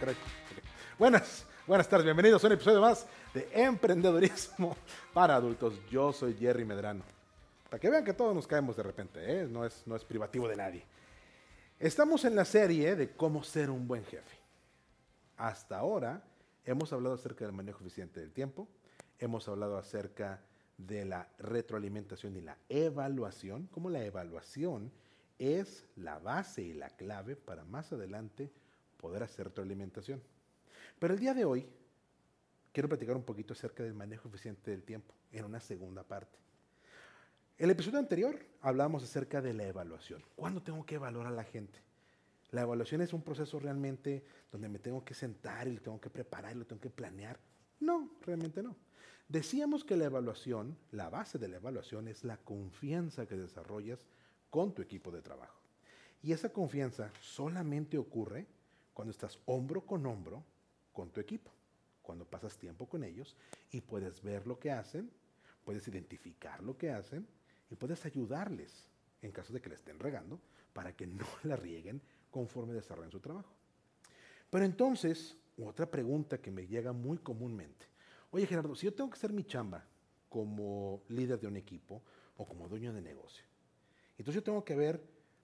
Ok. Buenas, buenas tardes, bienvenidos a un episodio más de Emprendedorismo para Adultos. Yo soy Jerry Medrano. Para que vean que todos nos caemos de repente, ¿eh? no, es, no es privativo de nadie. Estamos en la serie de cómo ser un buen jefe. Hasta ahora hemos hablado acerca del manejo eficiente del tiempo, hemos hablado acerca de la retroalimentación y la evaluación, cómo la evaluación es la base y la clave para más adelante poder hacer retroalimentación. Pero el día de hoy quiero platicar un poquito acerca del manejo eficiente del tiempo en una segunda parte. El episodio anterior hablamos acerca de la evaluación. ¿Cuándo tengo que evaluar a la gente? La evaluación es un proceso realmente donde me tengo que sentar y lo tengo que preparar y lo tengo que planear. No, realmente no. Decíamos que la evaluación, la base de la evaluación es la confianza que desarrollas con tu equipo de trabajo. Y esa confianza solamente ocurre cuando estás hombro con hombro con tu equipo, cuando pasas tiempo con ellos y puedes ver lo que hacen, puedes identificar lo que hacen y puedes ayudarles en caso de que le estén regando para que no la rieguen conforme desarrollen su trabajo. Pero entonces, otra pregunta que me llega muy comúnmente. Oye Gerardo, si yo tengo que hacer mi chamba como líder de un equipo o como dueño de negocio, entonces yo tengo que ver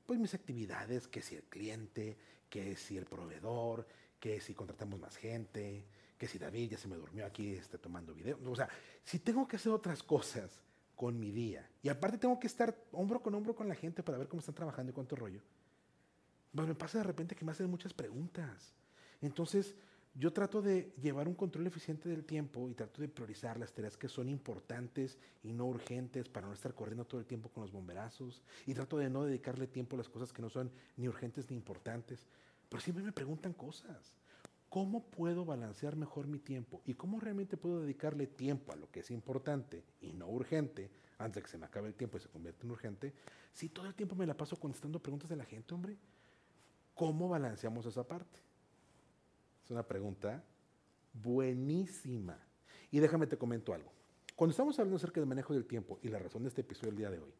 pues mis actividades, que si el cliente, que si el proveedor, que si contratamos más gente, que si David ya se me durmió aquí este, tomando video. O sea, si tengo que hacer otras cosas con mi día y aparte tengo que estar hombro con hombro con la gente para ver cómo están trabajando y cuánto rollo, pues me pasa de repente que me hacen muchas preguntas. Entonces, yo trato de llevar un control eficiente del tiempo y trato de priorizar las tareas que son importantes y no urgentes para no estar corriendo todo el tiempo con los bomberazos. Y trato de no dedicarle tiempo a las cosas que no son ni urgentes ni importantes. Pero siempre me preguntan cosas. ¿Cómo puedo balancear mejor mi tiempo? ¿Y cómo realmente puedo dedicarle tiempo a lo que es importante y no urgente antes de que se me acabe el tiempo y se convierta en urgente? Si todo el tiempo me la paso contestando preguntas de la gente, hombre. ¿Cómo balanceamos esa parte? Es una pregunta buenísima. Y déjame te comento algo. Cuando estamos hablando acerca del manejo del tiempo y la razón de este episodio del día de hoy,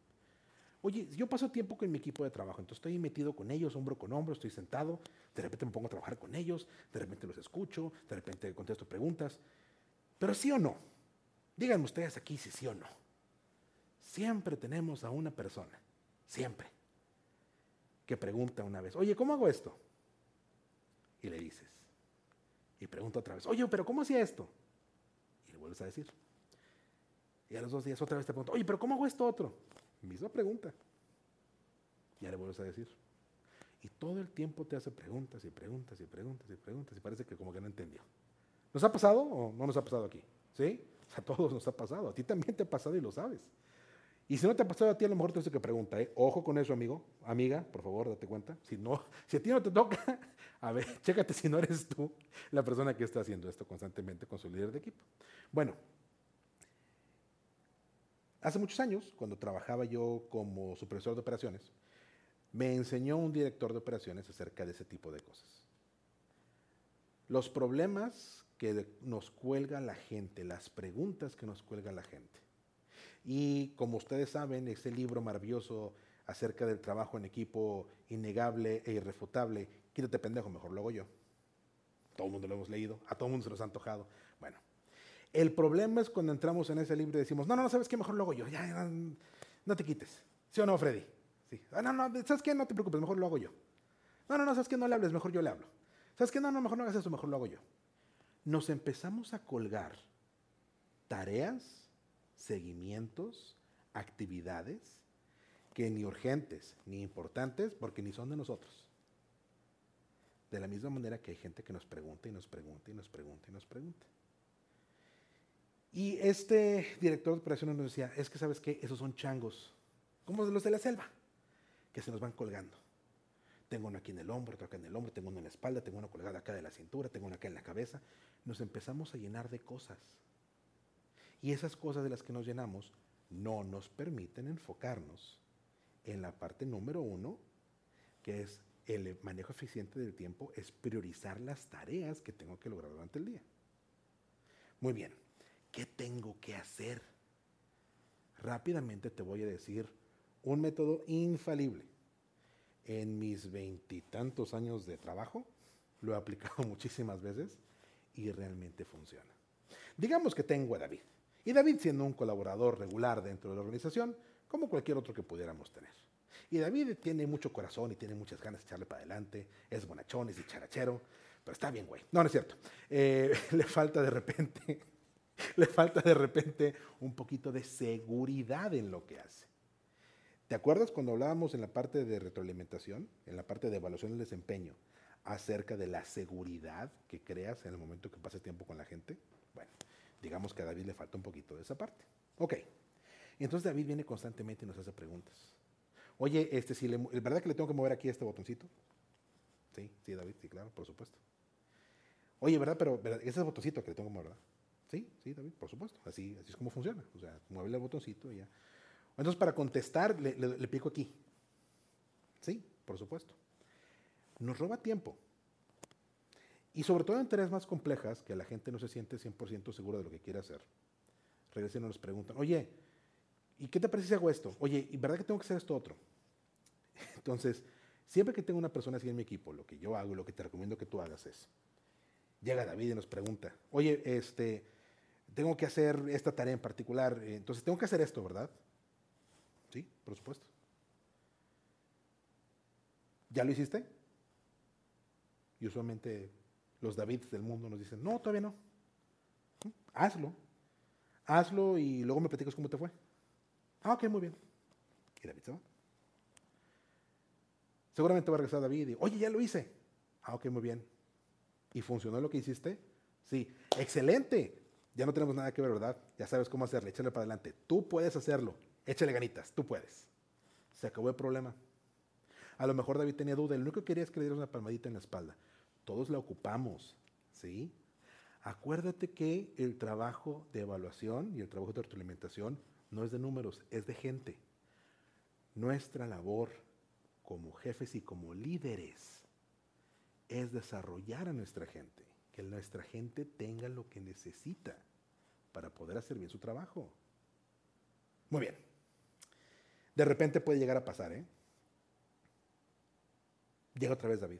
oye, yo paso tiempo con mi equipo de trabajo, entonces estoy metido con ellos, hombro con hombro, estoy sentado, de repente me pongo a trabajar con ellos, de repente los escucho, de repente contesto preguntas, pero sí o no, díganme ustedes aquí si sí o no. Siempre tenemos a una persona, siempre, que pregunta una vez, oye, ¿cómo hago esto? Y le dices, y pregunta otra vez, oye, pero ¿cómo hacía esto? Y le vuelves a decir. Y a los dos días otra vez te pregunta, oye, pero ¿cómo hago esto otro? Misma pregunta. Ya le vuelves a decir. Y todo el tiempo te hace preguntas y preguntas y preguntas y preguntas y parece que como que no entendió. ¿Nos ha pasado o no nos ha pasado aquí? ¿Sí? A todos nos ha pasado. A ti también te ha pasado y lo sabes. Y si no te ha pasado a ti, a lo mejor te que pregunta, ¿eh? Ojo con eso, amigo, amiga, por favor, date cuenta. Si, no, si a ti no te toca, a ver, chécate si no eres tú la persona que está haciendo esto constantemente con su líder de equipo. Bueno, hace muchos años, cuando trabajaba yo como supervisor de operaciones, me enseñó un director de operaciones acerca de ese tipo de cosas. Los problemas que nos cuelga la gente, las preguntas que nos cuelga la gente y como ustedes saben, ese libro maravilloso acerca del trabajo en equipo innegable e irrefutable, quítate pendejo, mejor lo hago yo. Todo el mundo lo hemos leído, a todo el mundo se nos ha antojado. Bueno, el problema es cuando entramos en ese libro y decimos, no, no, no, ¿sabes qué? Mejor lo hago yo. Ya, no, no te quites. ¿Sí o no, Freddy? Sí. Ah, no, no, ¿sabes qué? No te preocupes, mejor lo hago yo. No, no, no, ¿sabes qué? No le hables, mejor yo le hablo. ¿Sabes qué? No, no, mejor no hagas eso, mejor lo hago yo. Nos empezamos a colgar tareas seguimientos, actividades que ni urgentes ni importantes porque ni son de nosotros. De la misma manera que hay gente que nos pregunta y nos pregunta y nos pregunta y nos pregunta. Y este director de operaciones nos decía, es que sabes que esos son changos, como los de la selva, que se nos van colgando. Tengo uno aquí en el hombro, otro acá en el hombro, tengo uno en la espalda, tengo uno colgado acá de la cintura, tengo uno acá en la cabeza. Nos empezamos a llenar de cosas y esas cosas de las que nos llenamos no nos permiten enfocarnos en la parte número uno, que es el manejo eficiente del tiempo, es priorizar las tareas que tengo que lograr durante el día. Muy bien, ¿qué tengo que hacer? Rápidamente te voy a decir un método infalible. En mis veintitantos años de trabajo, lo he aplicado muchísimas veces y realmente funciona. Digamos que tengo a David. Y David siendo un colaborador regular dentro de la organización, como cualquier otro que pudiéramos tener. Y David tiene mucho corazón y tiene muchas ganas de echarle para adelante, es bonachón, es dicharachero, pero está bien, güey. No, no es cierto. Eh, le falta de repente, le falta de repente un poquito de seguridad en lo que hace. ¿Te acuerdas cuando hablábamos en la parte de retroalimentación, en la parte de evaluación del desempeño, acerca de la seguridad que creas en el momento que pases tiempo con la gente? Bueno, digamos que a David le falta un poquito de esa parte. Ok. Entonces David viene constantemente y nos hace preguntas. Oye, este, si le, ¿verdad que le tengo que mover aquí este botoncito? Sí, sí, David, sí, claro, por supuesto. Oye, ¿verdad? Pero ese es el botoncito que le tengo que mover, ¿verdad? Sí, sí, David, por supuesto. Así, así es como funciona. O sea, mueve el botoncito y ya. Entonces, para contestar, le, le pico aquí. Sí, por supuesto. Nos roba tiempo. Y sobre todo en tareas más complejas, que la gente no se siente 100% segura de lo que quiere hacer. Regresen y nos preguntan, oye, ¿y qué te parece si hago esto? Oye, ¿y verdad que tengo que hacer esto otro? Entonces, siempre que tengo una persona así en mi equipo, lo que yo hago y lo que te recomiendo que tú hagas es, llega David y nos pregunta, oye, este, tengo que hacer esta tarea en particular, eh, entonces tengo que hacer esto, ¿verdad? Sí, por supuesto. ¿Ya lo hiciste? Y usualmente los Davids del mundo nos dicen, no, todavía no. Hazlo. Hazlo y luego me platicas cómo te fue. Ah, ok, muy bien. Y David se va. Seguramente va a regresar David y, oye, ya lo hice. Ah, ok, muy bien. ¿Y funcionó lo que hiciste? Sí. Excelente. Ya no tenemos nada que ver, ¿verdad? Ya sabes cómo hacerle. Échale para adelante. Tú puedes hacerlo. Échale ganitas. Tú puedes. Se acabó el problema. A lo mejor David tenía duda. El único que quería es que le dieras una palmadita en la espalda. Todos la ocupamos. ¿Sí? Acuérdate que el trabajo de evaluación y el trabajo de retroalimentación no es de números, es de gente. Nuestra labor como jefes y como líderes es desarrollar a nuestra gente, que nuestra gente tenga lo que necesita para poder hacer bien su trabajo. Muy bien. De repente puede llegar a pasar, ¿eh? Llega otra vez David.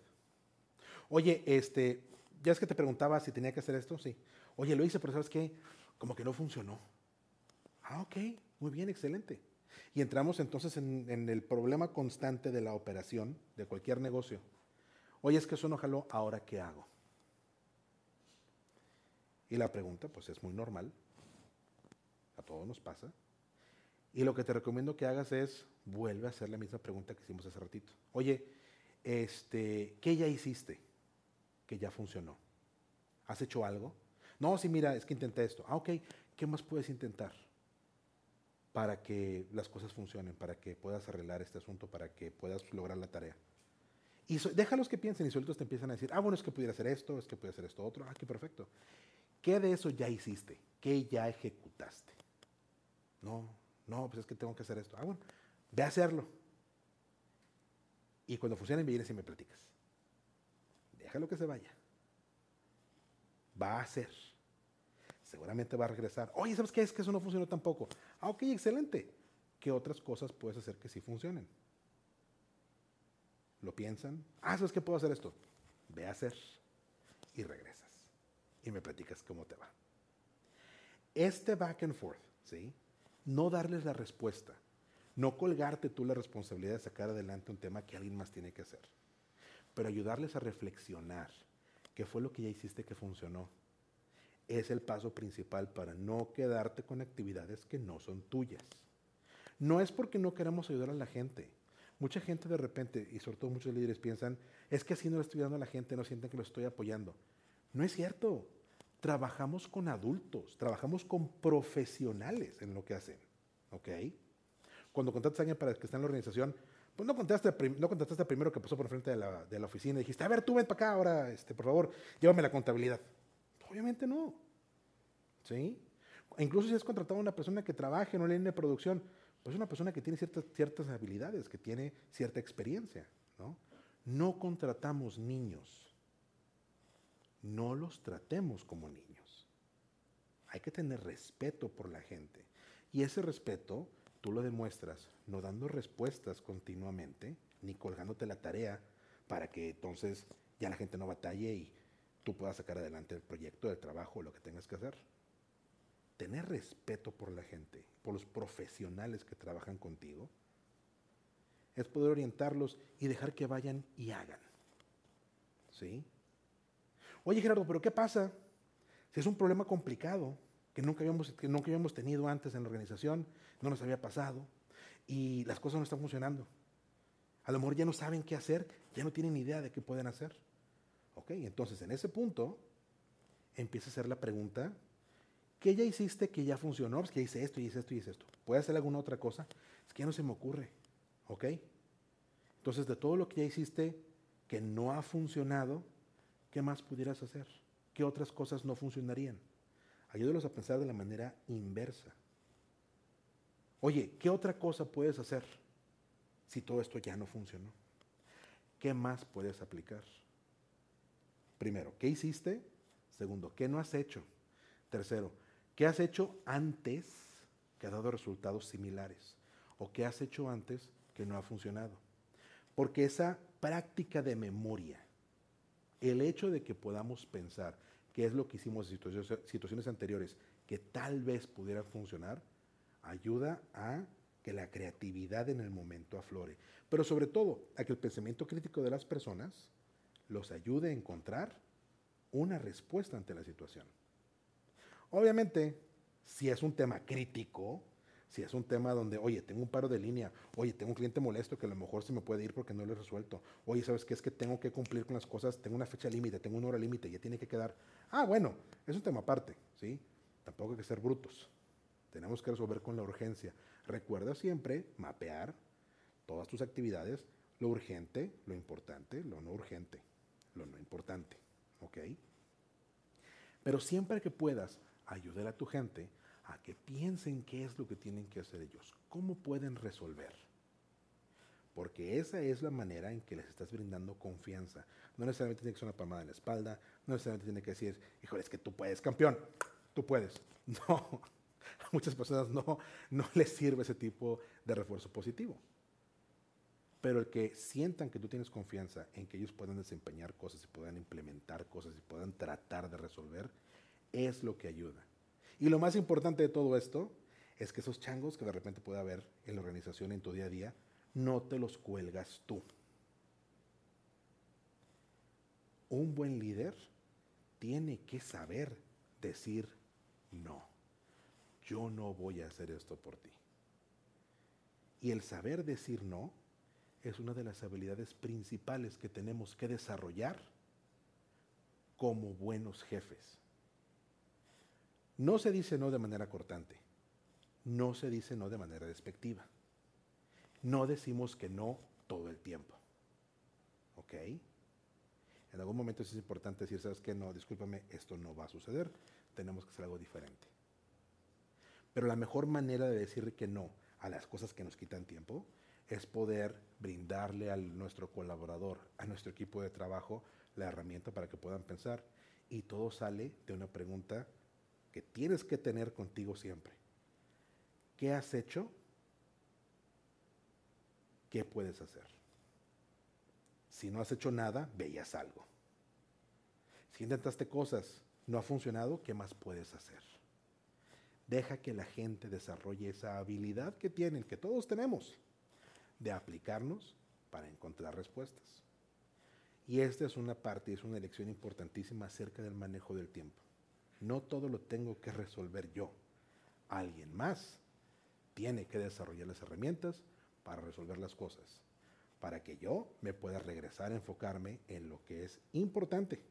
Oye, este, ya es que te preguntaba si tenía que hacer esto, sí. Oye, lo hice, pero ¿sabes qué? Como que no funcionó. Ah, ok, muy bien, excelente. Y entramos entonces en, el problema constante de la operación de cualquier negocio. Oye, es que eso no jaló, ¿ahora qué hago? Y la pregunta, pues es muy normal. A todos nos pasa. Y lo que te recomiendo que hagas es, vuelve a hacer la misma pregunta que hicimos hace ratito. Oye, este, ¿qué ya hiciste? Que ya funcionó. ¿Has hecho algo? No, sí, mira, es que intenté esto. Ah, ok, ¿qué más puedes intentar? para que las cosas funcionen, para que puedas arreglar este asunto, para que puedas lograr la tarea. Y déjalos que piensen y solitos te empiezan a decir, ah, bueno, es que pudiera hacer esto, es que pudiera hacer esto otro, ah, qué perfecto. ¿Qué de eso ya hiciste? ¿Qué ya ejecutaste? No, no, pues es que tengo que hacer esto. Ah, bueno, ve a hacerlo. Y cuando funcione me vienes y me platicas. Déjalo que se vaya. Va a hacer seguramente va a regresar. Oye, ¿sabes qué? Es que eso no funcionó tampoco. Ah, ok, excelente. ¿Qué otras cosas puedes hacer que sí funcionen? ¿Lo piensan? Ah, ¿sabes qué puedo hacer esto? Ve a hacer y regresas. Y me platicas cómo te va. Este back and forth, ¿sí? No darles la respuesta. No colgarte tú la responsabilidad de sacar adelante un tema que alguien más tiene que hacer. Pero ayudarles a reflexionar qué fue lo que ya hiciste que funcionó es el paso principal para no quedarte con actividades que no son tuyas. No es porque no queramos ayudar a la gente. Mucha gente de repente, y sobre todo muchos líderes, piensan, es que así no le estoy ayudando a la gente, no sienten que lo estoy apoyando. No es cierto. Trabajamos con adultos, trabajamos con profesionales en lo que hacen. ¿Ok? Cuando contratas a alguien para que esté en la organización, pues no contestaste, no primero que pasó por frente de la, de la oficina y dijiste, a ver, tú ven para acá ahora, este, por favor, llévame la contabilidad. Obviamente no. ¿Sí? Incluso si has contratado a una persona que trabaje en una línea de producción, pues es una persona que tiene ciertas, ciertas habilidades, que tiene cierta experiencia. ¿no? no contratamos niños. No los tratemos como niños. Hay que tener respeto por la gente. Y ese respeto tú lo demuestras no dando respuestas continuamente, ni colgándote la tarea para que entonces ya la gente no batalle y tú puedas sacar adelante el proyecto, el trabajo, lo que tengas que hacer. Tener respeto por la gente, por los profesionales que trabajan contigo, es poder orientarlos y dejar que vayan y hagan. ¿Sí? Oye Gerardo, pero ¿qué pasa si es un problema complicado que nunca habíamos, que nunca habíamos tenido antes en la organización, no nos había pasado y las cosas no están funcionando? A lo mejor ya no saben qué hacer, ya no tienen idea de qué pueden hacer. Ok, entonces en ese punto empieza a hacer la pregunta, ¿qué ya hiciste que ya funcionó? Pues que hice esto y hice esto y hice esto. ¿Puedes hacer alguna otra cosa? Es que ya no se me ocurre. ¿Ok? Entonces de todo lo que ya hiciste que no ha funcionado, ¿qué más pudieras hacer? ¿Qué otras cosas no funcionarían? Ayúdalos a pensar de la manera inversa. Oye, ¿qué otra cosa puedes hacer si todo esto ya no funcionó? ¿Qué más puedes aplicar? Primero, ¿qué hiciste? Segundo, ¿qué no has hecho? Tercero, ¿qué has hecho antes que ha dado resultados similares? ¿O qué has hecho antes que no ha funcionado? Porque esa práctica de memoria, el hecho de que podamos pensar qué es lo que hicimos en situaciones, anteriores que tal vez pudiera funcionar, ayuda a que la creatividad en el momento aflore. Pero sobre todo, a que el pensamiento crítico de las personas los ayude a encontrar una respuesta ante la situación. Obviamente, si es un tema crítico, si es un tema donde, oye, tengo un paro de línea, oye, tengo un cliente molesto que a lo mejor se me puede ir porque no lo he resuelto, oye, ¿sabes qué? Es que tengo que cumplir con las cosas, tengo una fecha límite, tengo una hora límite, ya tiene que quedar. Ah, bueno, es un tema aparte, ¿sí? Tampoco hay que ser brutos. Tenemos que resolver con la urgencia. Recuerda siempre mapear todas tus actividades, lo urgente, lo importante, lo no urgente, lo no importante, ¿ok? Pero siempre que puedas ayudar a tu gente, a que piensen qué es lo que tienen que hacer ellos, cómo pueden resolver. Porque esa es la manera en que les estás brindando confianza. No necesariamente tiene que ser una palmada en la espalda, no necesariamente tiene que decir, híjole, es que tú puedes, campeón, tú puedes. No, a muchas personas no, no les sirve ese tipo de refuerzo positivo. Pero el que sientan que tú tienes confianza en que ellos puedan desempeñar cosas y puedan implementar cosas y puedan tratar de resolver, es lo que ayuda. Y lo más importante de todo esto es que esos changos que de repente puede haber en la organización en tu día a día, no te los cuelgas tú. Un buen líder tiene que saber decir no. Yo no voy a hacer esto por ti. Y el saber decir no es una de las habilidades principales que tenemos que desarrollar como buenos jefes. No se dice no de manera cortante. No se dice no de manera despectiva. No decimos que no todo el tiempo. ¿Ok? En algún momento es importante decir, ¿sabes qué? No, discúlpame, esto no va a suceder. Tenemos que hacer algo diferente. Pero la mejor manera de decir que no a las cosas que nos quitan tiempo es poder brindarle a nuestro colaborador, a nuestro equipo de trabajo, la herramienta para que puedan pensar. Y todo sale de una pregunta que tienes que tener contigo siempre. ¿Qué has hecho? ¿Qué puedes hacer? Si no has hecho nada, veías algo. Si intentaste cosas, no ha funcionado, ¿qué más puedes hacer? Deja que la gente desarrolle esa habilidad que tienen, que todos tenemos, de aplicarnos para encontrar respuestas. Y esta es una parte, es una lección importantísima acerca del manejo del tiempo. No todo lo tengo que resolver yo. Alguien más tiene que desarrollar las herramientas para resolver las cosas, para que yo me pueda regresar a enfocarme en lo que es importante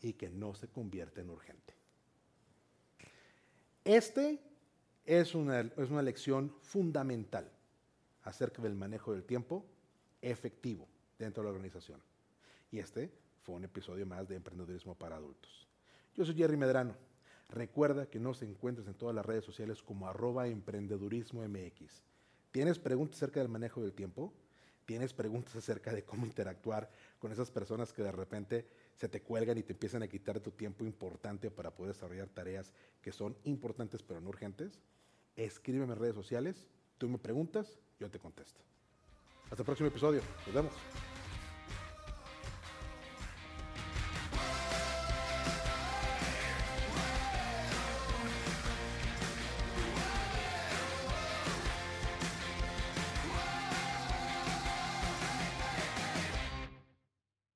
y que no se convierta en urgente. Este es una, es una lección fundamental acerca del manejo del tiempo efectivo dentro de la organización. Y este fue un episodio más de Emprendedurismo para Adultos. Yo soy Jerry Medrano. Recuerda que nos encuentras en todas las redes sociales como arroba emprendedurismo MX. ¿Tienes preguntas acerca del manejo del tiempo? ¿Tienes preguntas acerca de cómo interactuar con esas personas que de repente se te cuelgan y te empiezan a quitar tu tiempo importante para poder desarrollar tareas que son importantes pero no urgentes? Escríbeme en redes sociales, tú me preguntas, yo te contesto. Hasta el próximo episodio. Nos vemos.